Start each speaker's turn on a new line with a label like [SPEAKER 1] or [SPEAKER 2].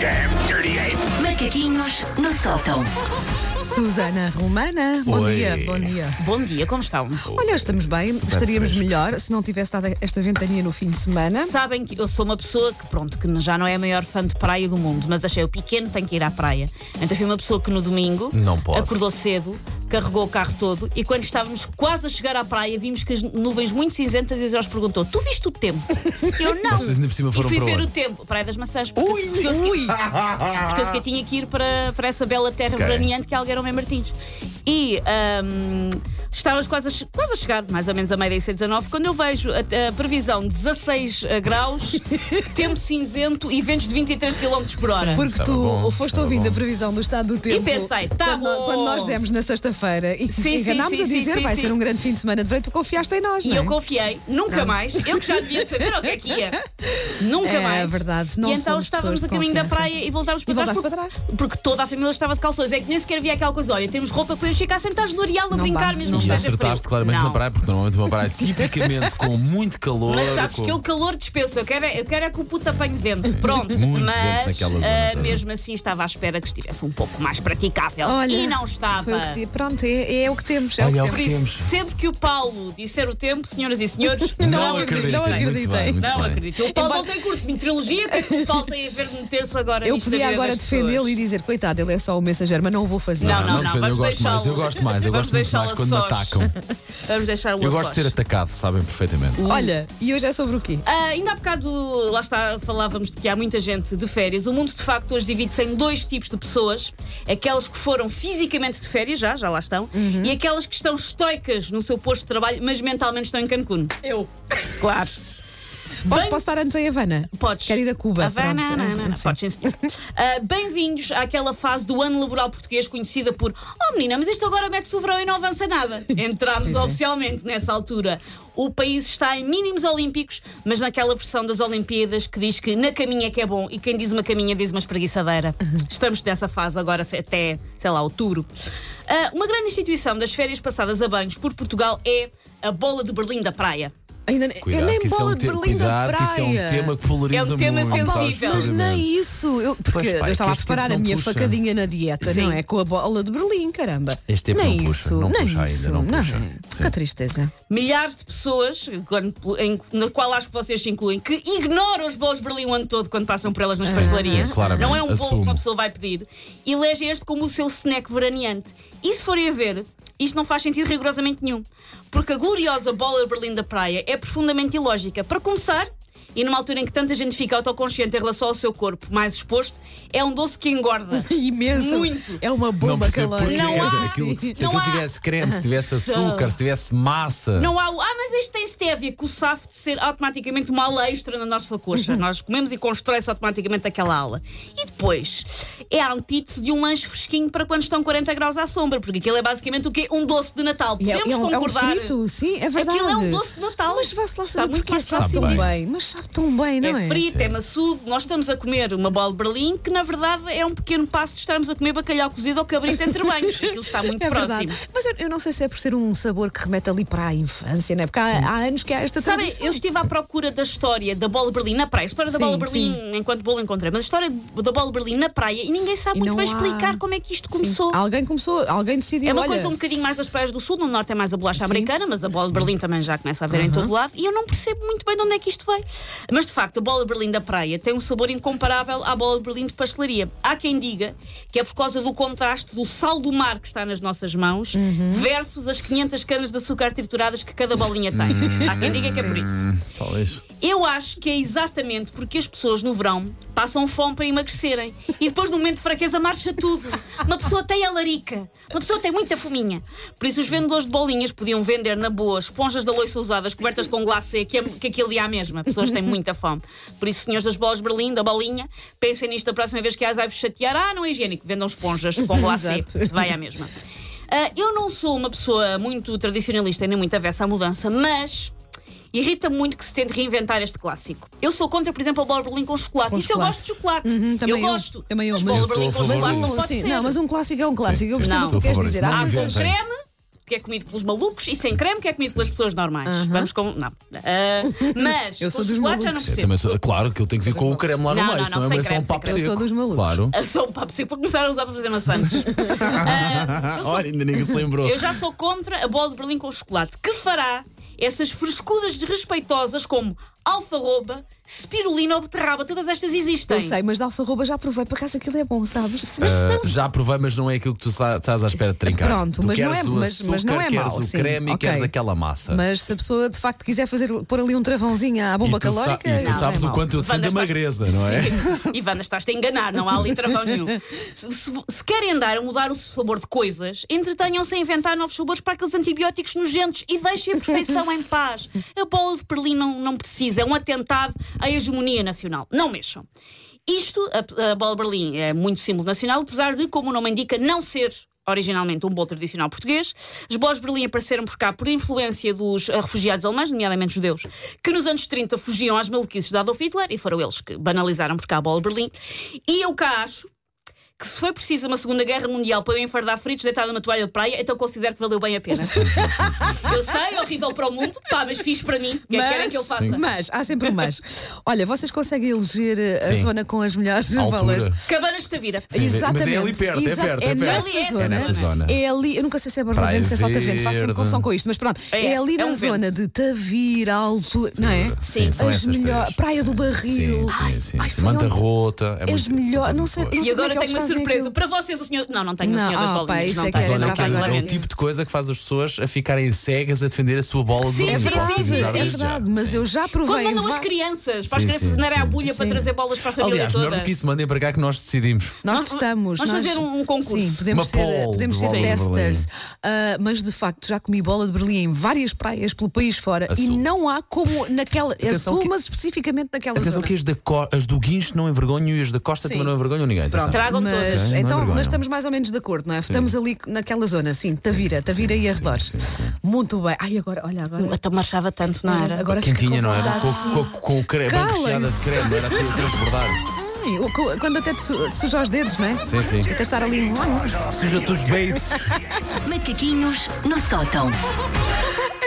[SPEAKER 1] damn dirty ape!
[SPEAKER 2] Macaquinhos no sótão.
[SPEAKER 3] Susana Romana, bom
[SPEAKER 4] Oi.
[SPEAKER 3] dia, bom dia.
[SPEAKER 5] Bom dia, como estão?
[SPEAKER 3] Olha, estamos bem, estaríamos
[SPEAKER 4] fresco.
[SPEAKER 3] melhor se não tivesse dado esta ventania no fim de semana.
[SPEAKER 5] Sabem que eu sou uma pessoa que, pronto, que já não é a maior fã de praia do mundo, mas achei o pequeno tem que ir à praia. Então fui uma pessoa que no domingo
[SPEAKER 4] Não pode.
[SPEAKER 5] acordou cedo, carregou o carro todo e quando estávamos quase a chegar à praia vimos que as nuvens muito cinzentas e o Jorge perguntou: Tu viste o tempo? Eu não.
[SPEAKER 4] Vocês ainda por cima
[SPEAKER 5] e
[SPEAKER 4] foram
[SPEAKER 5] fui
[SPEAKER 4] para
[SPEAKER 5] ver o tempo, Praia das Maçãs, porque, porque eu segui- porque eu sequer tinha que ir para, para essa bela terra
[SPEAKER 4] Ok.
[SPEAKER 5] veraneante que é Algueirão Mem Martins. E ahm, estávamos quase a, quase a chegar, mais ou menos a meio da IC19, quando eu vejo a, a previsão 16 graus, tempo cinzento e ventos de 23 km por hora.
[SPEAKER 3] Porque
[SPEAKER 4] Estava
[SPEAKER 3] tu
[SPEAKER 4] bom,
[SPEAKER 3] foste
[SPEAKER 4] estava
[SPEAKER 3] ouvindo
[SPEAKER 4] bom.
[SPEAKER 3] a previsão do estado do tempo.
[SPEAKER 5] pensei, tá
[SPEAKER 3] quando,
[SPEAKER 5] bom.
[SPEAKER 3] quando nós demos na sexta-feira e
[SPEAKER 5] Sim, sim,
[SPEAKER 3] enganámos
[SPEAKER 5] sim,
[SPEAKER 3] a
[SPEAKER 5] sim,
[SPEAKER 3] dizer
[SPEAKER 5] sim,
[SPEAKER 3] vai
[SPEAKER 5] sim.
[SPEAKER 3] ser um grande fim de semana de verão, tu confiaste em nós,
[SPEAKER 5] E
[SPEAKER 3] não é?
[SPEAKER 5] eu confiei, nunca mais. Eu que já devia saber o que é que ia. Nunca
[SPEAKER 3] É
[SPEAKER 5] mais.
[SPEAKER 3] verdade, não
[SPEAKER 5] E então
[SPEAKER 3] somos
[SPEAKER 5] estávamos a caminho da
[SPEAKER 3] confiança.
[SPEAKER 5] praia e voltámos para
[SPEAKER 3] E
[SPEAKER 5] trás.
[SPEAKER 3] voltaste
[SPEAKER 5] porque,
[SPEAKER 3] para trás.
[SPEAKER 5] porque toda a família estava de calções. É que nem sequer havia aquela coisa: olha, temos roupa, podemos ficar sentados no areal a
[SPEAKER 3] Não
[SPEAKER 5] brincar
[SPEAKER 3] dá,
[SPEAKER 5] mesmo
[SPEAKER 3] não
[SPEAKER 5] que
[SPEAKER 4] E
[SPEAKER 3] dá.
[SPEAKER 5] esteja
[SPEAKER 4] acertaste
[SPEAKER 5] frio.
[SPEAKER 4] claramente
[SPEAKER 5] Não.
[SPEAKER 4] na praia, porque normalmente uma praia tipicamente com muito calor.
[SPEAKER 5] Mas sabes
[SPEAKER 4] com...
[SPEAKER 5] que eu calor dispenso, eu quero, é- eu quero é que o puto apanhe vento. Pronto,
[SPEAKER 4] Muito
[SPEAKER 5] mas
[SPEAKER 4] naquela zona
[SPEAKER 5] ah,
[SPEAKER 4] toda.
[SPEAKER 5] mesmo assim estava à espera que estivesse um pouco mais praticável.
[SPEAKER 3] Olha,
[SPEAKER 5] e não estava.
[SPEAKER 3] Foi o que, ti- pronto, é, é o que temos. É
[SPEAKER 4] Olha, é
[SPEAKER 3] o que
[SPEAKER 4] que
[SPEAKER 3] temos.
[SPEAKER 5] Por isso, sempre que o Paulo disser o tempo, senhoras e senhores,
[SPEAKER 4] Não,
[SPEAKER 3] acredito, não
[SPEAKER 4] Muito
[SPEAKER 3] acreditei.
[SPEAKER 4] bem, muito
[SPEAKER 5] Não
[SPEAKER 4] bem.
[SPEAKER 5] acredito. O Paulo
[SPEAKER 3] Embora-
[SPEAKER 5] não tem curso de meteorologia, o que é que o Paulo tem a ver de meter-se agora
[SPEAKER 3] Eu
[SPEAKER 5] nisto da
[SPEAKER 3] podia
[SPEAKER 5] vida
[SPEAKER 3] agora
[SPEAKER 5] das
[SPEAKER 3] defendê-lo e dizer, coitado, ele é só o mensageiro, mas não o vou fazer.
[SPEAKER 5] Não, não,
[SPEAKER 4] não,
[SPEAKER 5] não,
[SPEAKER 4] eu
[SPEAKER 5] vamos
[SPEAKER 4] gosto mais, eu gosto mais, eu
[SPEAKER 5] vamos
[SPEAKER 4] gosto muito mais quando me
[SPEAKER 5] sós.
[SPEAKER 4] atacam.
[SPEAKER 5] Vamos deixá-lo
[SPEAKER 4] Eu
[SPEAKER 5] a
[SPEAKER 4] gosto de ser atacado, sabem perfeitamente.
[SPEAKER 3] Olha, e hoje é sobre o quê?
[SPEAKER 5] Ah, ainda há bocado, lá está, falávamos de que há muita gente de férias. O mundo, de facto, hoje divide-se em dois tipos de pessoas: aquelas que foram fisicamente de férias, já, já lá estão,
[SPEAKER 3] Uhum.
[SPEAKER 5] e aquelas que estão estoicas no seu posto de trabalho, mas mentalmente estão em Cancún.
[SPEAKER 3] Eu.
[SPEAKER 5] Claro.
[SPEAKER 3] Posso,
[SPEAKER 5] Bem-
[SPEAKER 3] posso estar antes em Havana?
[SPEAKER 5] Podes.
[SPEAKER 3] Quero ir a Cuba.
[SPEAKER 5] Havana,
[SPEAKER 3] pronto.
[SPEAKER 5] não, não, não. Podes, sim. Ah, Bem-vindos àquela fase do ano laboral português conhecida por Oh menina, mas isto agora mete-se o verão e não avança nada. Entramos oficialmente nessa altura. O país está em mínimos olímpicos, mas naquela versão das Olimpíadas que diz que na caminha é que é bom e quem diz uma caminha diz uma espreguiçadeira. Estamos nessa fase agora até, sei lá, outubro. Ah, uma grande instituição das férias passadas a banhos por Portugal é a Bola de Berlim da Praia.
[SPEAKER 3] Ainda
[SPEAKER 4] Cuidado,
[SPEAKER 3] nem
[SPEAKER 4] que é
[SPEAKER 3] bola
[SPEAKER 4] um
[SPEAKER 3] de Berlim da
[SPEAKER 4] cuidado, que isso é um
[SPEAKER 3] praia.
[SPEAKER 4] tema que polariza
[SPEAKER 5] É um tema
[SPEAKER 4] muito.
[SPEAKER 5] sensível.
[SPEAKER 3] Mas nem isso. Eu, porque
[SPEAKER 4] Pois, pá,
[SPEAKER 3] eu
[SPEAKER 4] é
[SPEAKER 3] estava a
[SPEAKER 4] que
[SPEAKER 3] preparar a
[SPEAKER 4] não
[SPEAKER 3] minha
[SPEAKER 4] puxa.
[SPEAKER 3] facadinha na dieta,
[SPEAKER 5] Sim.
[SPEAKER 3] não é? Com a bola de Berlim, caramba.
[SPEAKER 4] Este tempo
[SPEAKER 3] nem
[SPEAKER 4] não puxa,
[SPEAKER 3] isso,
[SPEAKER 4] não
[SPEAKER 3] nem
[SPEAKER 4] puxa ainda,
[SPEAKER 3] isso,
[SPEAKER 4] não puxa.
[SPEAKER 3] Que
[SPEAKER 4] Sim.
[SPEAKER 3] tristeza.
[SPEAKER 5] milhares de pessoas, quando- em- na qual acho que vocês se incluem, que ignoram os bolos de Berlim o ano todo quando passam por elas nas pastelarias.
[SPEAKER 4] sim, claramente,
[SPEAKER 5] Não é um bolo que uma pessoa vai pedir. E elege este como o seu snack veraneante. E se forem a ver, isto não faz sentido rigorosamente nenhum. Porque a gloriosa bola Berlim da praia é profundamente ilógica. Para começar, e numa altura em que tanta gente fica autoconsciente em relação ao seu corpo mais exposto, é um doce que engorda.
[SPEAKER 3] Imenso.
[SPEAKER 5] Muito.
[SPEAKER 3] É uma bomba
[SPEAKER 4] porquê.
[SPEAKER 3] calórica.
[SPEAKER 5] Não há-
[SPEAKER 4] aquilo, se
[SPEAKER 5] não
[SPEAKER 4] aquilo
[SPEAKER 5] há-
[SPEAKER 4] tivesse creme, se tivesse açúcar, se tivesse massa.
[SPEAKER 5] Não há o. Ah, mas este tem stevia, que o safo de ser automaticamente uma ala extra na nossa coxa. Nós comemos e constrói-se automaticamente aquela ala. E depois, é a antítese de um lanche fresquinho para quando estão 40 graus à sombra, porque aquilo é basicamente o quê? Um doce de Natal.
[SPEAKER 3] É,
[SPEAKER 5] Podemos
[SPEAKER 3] é um, é um
[SPEAKER 5] concordar.
[SPEAKER 3] frito, sim, é verdade.
[SPEAKER 5] Aquilo é um doce de Natal.
[SPEAKER 3] Mas vai-se lá
[SPEAKER 5] Está
[SPEAKER 3] saber porque
[SPEAKER 5] próximo
[SPEAKER 3] tão
[SPEAKER 4] disso.
[SPEAKER 3] bem. Mas sabe tão bem, não é?
[SPEAKER 5] É frito, é maçudo. Nós estamos a comer uma bola de Berlim que, na verdade, é um pequeno passo de estarmos a comer bacalhau cozido ou cabrito entre banhos. Aquilo está muito
[SPEAKER 3] É
[SPEAKER 5] próximo.
[SPEAKER 3] verdade. Mas eu, eu não sei se é por ser um sabor que remete ali para a infância, não é? Porque há, há anos que há esta
[SPEAKER 5] Sabem,
[SPEAKER 3] tradição.
[SPEAKER 5] eu estive à procura da história da bola de Berlim na praia. A história da
[SPEAKER 3] Sim,
[SPEAKER 5] bola de Berlim, enquanto bolo encontrei, mas a história da bola de Berlim na praia e ninguém sabe
[SPEAKER 3] E
[SPEAKER 5] muito bem
[SPEAKER 3] há-
[SPEAKER 5] explicar como é que isto
[SPEAKER 3] Sim.
[SPEAKER 5] começou.
[SPEAKER 3] Alguém começou, alguém decidiu.
[SPEAKER 5] É uma
[SPEAKER 3] olha,
[SPEAKER 5] coisa um bocadinho mais das praias do sul, no norte é mais a bolacha
[SPEAKER 3] Sim.
[SPEAKER 5] americana, mas a bola de Berlim também já começa a ver em todo lado e eu não percebo muito bem de onde é que isto veio. Mas de facto, a bola de Berlim da praia tem um sabor incomparável à bola de Berlim de pastelaria. Há quem diga que é por causa do contraste do sal do mar que está nas nossas mãos
[SPEAKER 3] Uhum.
[SPEAKER 5] versus as 500 canas de açúcar trituradas que cada bolinha tem. Há quem diga que é por isso.
[SPEAKER 4] Hum, Talvez.
[SPEAKER 5] Eu acho que é exatamente porque as pessoas no verão passam fome para emagrecerem e depois no momento de fraqueza marcha tudo. Uma pessoa tem a larica, uma pessoa tem muita fominha. Por isso os vendedores de bolinhas podiam vender na boa esponjas da loiça usadas cobertas com glacê, que, é, que aquilo ia à mesma. Pessoas têm muita fome. Por isso, senhores das bolas de Berlim, da bolinha, pensem nisto da próxima vez que as vai-vos chatear. Ah, não é higiênico, vendam esponjas com glacê. Vai à mesma. Ah, eu não sou uma pessoa muito tradicionalista nem muito avessa à mudança, mas irrita-me muito que se tente reinventar este clássico. Eu sou contra, por exemplo, a bola de Berlim com chocolate.
[SPEAKER 3] Com
[SPEAKER 5] Isso eu
[SPEAKER 3] chocolate.
[SPEAKER 5] gosto de chocolate.
[SPEAKER 3] Uhum, também
[SPEAKER 5] eu
[SPEAKER 3] eu,
[SPEAKER 5] gosto.
[SPEAKER 3] também eu,
[SPEAKER 5] mas
[SPEAKER 3] mas
[SPEAKER 5] bola
[SPEAKER 4] eu
[SPEAKER 5] de Berlim com chocolate não pode
[SPEAKER 3] Sim,
[SPEAKER 5] ser.
[SPEAKER 3] não, mas um clássico é um clássico. Eu percebo o que queres dizer. Há
[SPEAKER 5] com creme, que é comido pelos malucos, e sem creme, que é comido pelas pessoas normais. Vamos com. Não. Ah, mas
[SPEAKER 3] Eu
[SPEAKER 5] com
[SPEAKER 3] sou dos
[SPEAKER 5] chocolate já não
[SPEAKER 3] malucos.
[SPEAKER 4] Eu
[SPEAKER 5] percebo.
[SPEAKER 4] sou- claro que eu tenho que vir com o creme lá no
[SPEAKER 5] Não,
[SPEAKER 4] meio,
[SPEAKER 5] não,
[SPEAKER 4] senão é
[SPEAKER 5] sem
[SPEAKER 4] só um
[SPEAKER 5] creme,
[SPEAKER 4] papo seco.
[SPEAKER 3] Eu sou dos malucos.
[SPEAKER 4] Claro.
[SPEAKER 5] Eu sou um papo seco para começar a usar para fazer maçãs. Eu, sou-
[SPEAKER 4] Olha, ainda ninguém se lembrou.
[SPEAKER 5] eu já sou contra a bola de Berlim com chocolate, que fará essas frescuras desrespeitosas como alfarroba, spirulina ou beterraba. Todas estas existem.
[SPEAKER 3] Eu sei, mas de alfarroba já provei, por acaso aquilo é bom, sabes?
[SPEAKER 4] Ah, já provei, mas não é aquilo que tu sa- estás à espera de trincar.
[SPEAKER 3] Pronto,
[SPEAKER 4] tu
[SPEAKER 3] mas não
[SPEAKER 4] queres
[SPEAKER 3] é-
[SPEAKER 4] o
[SPEAKER 3] mas- mas não é
[SPEAKER 4] queres
[SPEAKER 3] mau,
[SPEAKER 4] o
[SPEAKER 3] sim,
[SPEAKER 4] creme e
[SPEAKER 3] ok.
[SPEAKER 4] queres aquela massa.
[SPEAKER 3] Mas se a pessoa de facto quiser fazer, pôr ali um travãozinho à bomba
[SPEAKER 4] e tu, sa-
[SPEAKER 3] calórica.
[SPEAKER 4] e tu
[SPEAKER 3] não
[SPEAKER 4] sabes
[SPEAKER 3] é
[SPEAKER 4] o
[SPEAKER 3] mau.
[SPEAKER 4] quanto eu defendo a
[SPEAKER 5] Wanda, estás-
[SPEAKER 4] magreza, não é?
[SPEAKER 5] Sim. Ivana, estás-te a enganar, não há ali travão nenhum. Se, se- se querem andar a mudar o sabor de coisas, entretenham-se a inventar novos sabores para aqueles antibióticos nojentos e deixem a perfeição em paz. A bola de Berlim não, não precisa, é um atentado à hegemonia nacional. Não mexam. Isto, a, a bola Berlim é muito símbolo nacional, apesar de, como o nome indica, não ser originalmente um bolo tradicional português. As bolas de Berlim apareceram por cá por influência dos eh, refugiados alemães, nomeadamente judeus, que nos anos 30 fugiam às maluquices de Adolf Hitler e foram eles que banalizaram por cá a bola de Berlim. E eu cá acho que se foi preciso uma Segunda Guerra Mundial para eu enfardar fritos deitado numa toalha de praia, então considero que valeu bem a pena. eu sei, é horrível para o mundo, pá, mas fiz para mim. O que é que querem que eu faça?
[SPEAKER 3] mas, há sempre um mas. Olha, vocês conseguem eleger eh, a
[SPEAKER 4] Sim.
[SPEAKER 3] zona com as melhores bolas?
[SPEAKER 5] Cabanas de Tavira.
[SPEAKER 4] Sim, mas é
[SPEAKER 3] Exatamente.
[SPEAKER 4] ali perto, é perto, é perto.
[SPEAKER 3] nessa
[SPEAKER 5] Ali é essa
[SPEAKER 3] zona.
[SPEAKER 5] É
[SPEAKER 4] nessa zona.
[SPEAKER 3] É ali, eu nunca sei se é
[SPEAKER 4] Praia
[SPEAKER 3] Barbavento, se é Saltavento, faço sempre confusão com isto, mas pronto.
[SPEAKER 5] É
[SPEAKER 3] É, ali
[SPEAKER 5] é
[SPEAKER 3] na
[SPEAKER 5] um
[SPEAKER 3] zona de Tavira, Alto, não é?
[SPEAKER 4] Sim, são
[SPEAKER 3] As
[SPEAKER 4] essas
[SPEAKER 3] melhor-
[SPEAKER 4] três.
[SPEAKER 3] Praia do
[SPEAKER 4] Sim,
[SPEAKER 3] Barril.
[SPEAKER 4] Sim, sim, sim. Manta rota. É
[SPEAKER 3] As
[SPEAKER 4] muito,
[SPEAKER 3] melhor-
[SPEAKER 4] são
[SPEAKER 3] não sei-
[SPEAKER 5] E agora
[SPEAKER 3] é
[SPEAKER 5] tenho uma surpresa.
[SPEAKER 3] aquilo.
[SPEAKER 5] Para vocês, o senhor. Não, não tenho o
[SPEAKER 3] Não,
[SPEAKER 5] senhor das
[SPEAKER 3] ah, pá,
[SPEAKER 5] bolinhas. não
[SPEAKER 3] é que
[SPEAKER 5] tenho.
[SPEAKER 4] Olha,
[SPEAKER 3] entrar
[SPEAKER 4] que é, é o tipo de coisa que faz as pessoas a ficarem cegas a defender a sua bola de
[SPEAKER 5] Sim,
[SPEAKER 4] bolinha.
[SPEAKER 5] sim, sim, sim,
[SPEAKER 3] É verdade, mas eu já provei.
[SPEAKER 5] Quando mandam as crianças, para as crianças andarem à
[SPEAKER 4] sim.
[SPEAKER 5] bulha para trazer bolas para a família
[SPEAKER 4] Aliás,
[SPEAKER 5] toda.
[SPEAKER 4] melhor do que isso, mandem para cá que nós decidimos.
[SPEAKER 3] Nós testamos.
[SPEAKER 5] vamos
[SPEAKER 3] nós-
[SPEAKER 5] fazer um concurso.
[SPEAKER 3] Sim, podemos ser, podemos testers. Ah, mas de facto já comi bola de Berlim em várias praias pelo país fora
[SPEAKER 4] A
[SPEAKER 3] e não há como naquela. É
[SPEAKER 4] que-
[SPEAKER 3] mas especificamente naquela
[SPEAKER 4] Atenção que as, do Guincho não envergonham e as da Costa também não envergonham ninguém.
[SPEAKER 5] Tragam todas.
[SPEAKER 4] Ok, não
[SPEAKER 3] então,
[SPEAKER 4] envergonham.
[SPEAKER 3] mas estamos mais ou menos de acordo, não é? Estamos ali naquela zona, sim, Tavira, Tavira e arredores. Muito bem. Ai, agora, olha, agora.
[SPEAKER 5] Então marchava tanto, não era?
[SPEAKER 3] Agora
[SPEAKER 4] Quentinha,
[SPEAKER 3] com
[SPEAKER 4] não era? Com,
[SPEAKER 3] sim.
[SPEAKER 4] com, com o creme, bem recheada de creme, era transbordar.
[SPEAKER 3] Ai, Quando até te su- te suja os dedos, não é?
[SPEAKER 4] Sim, sim.
[SPEAKER 3] Até estar ali.
[SPEAKER 4] Suja-te os beiços.
[SPEAKER 2] Macaquinhos no sótão.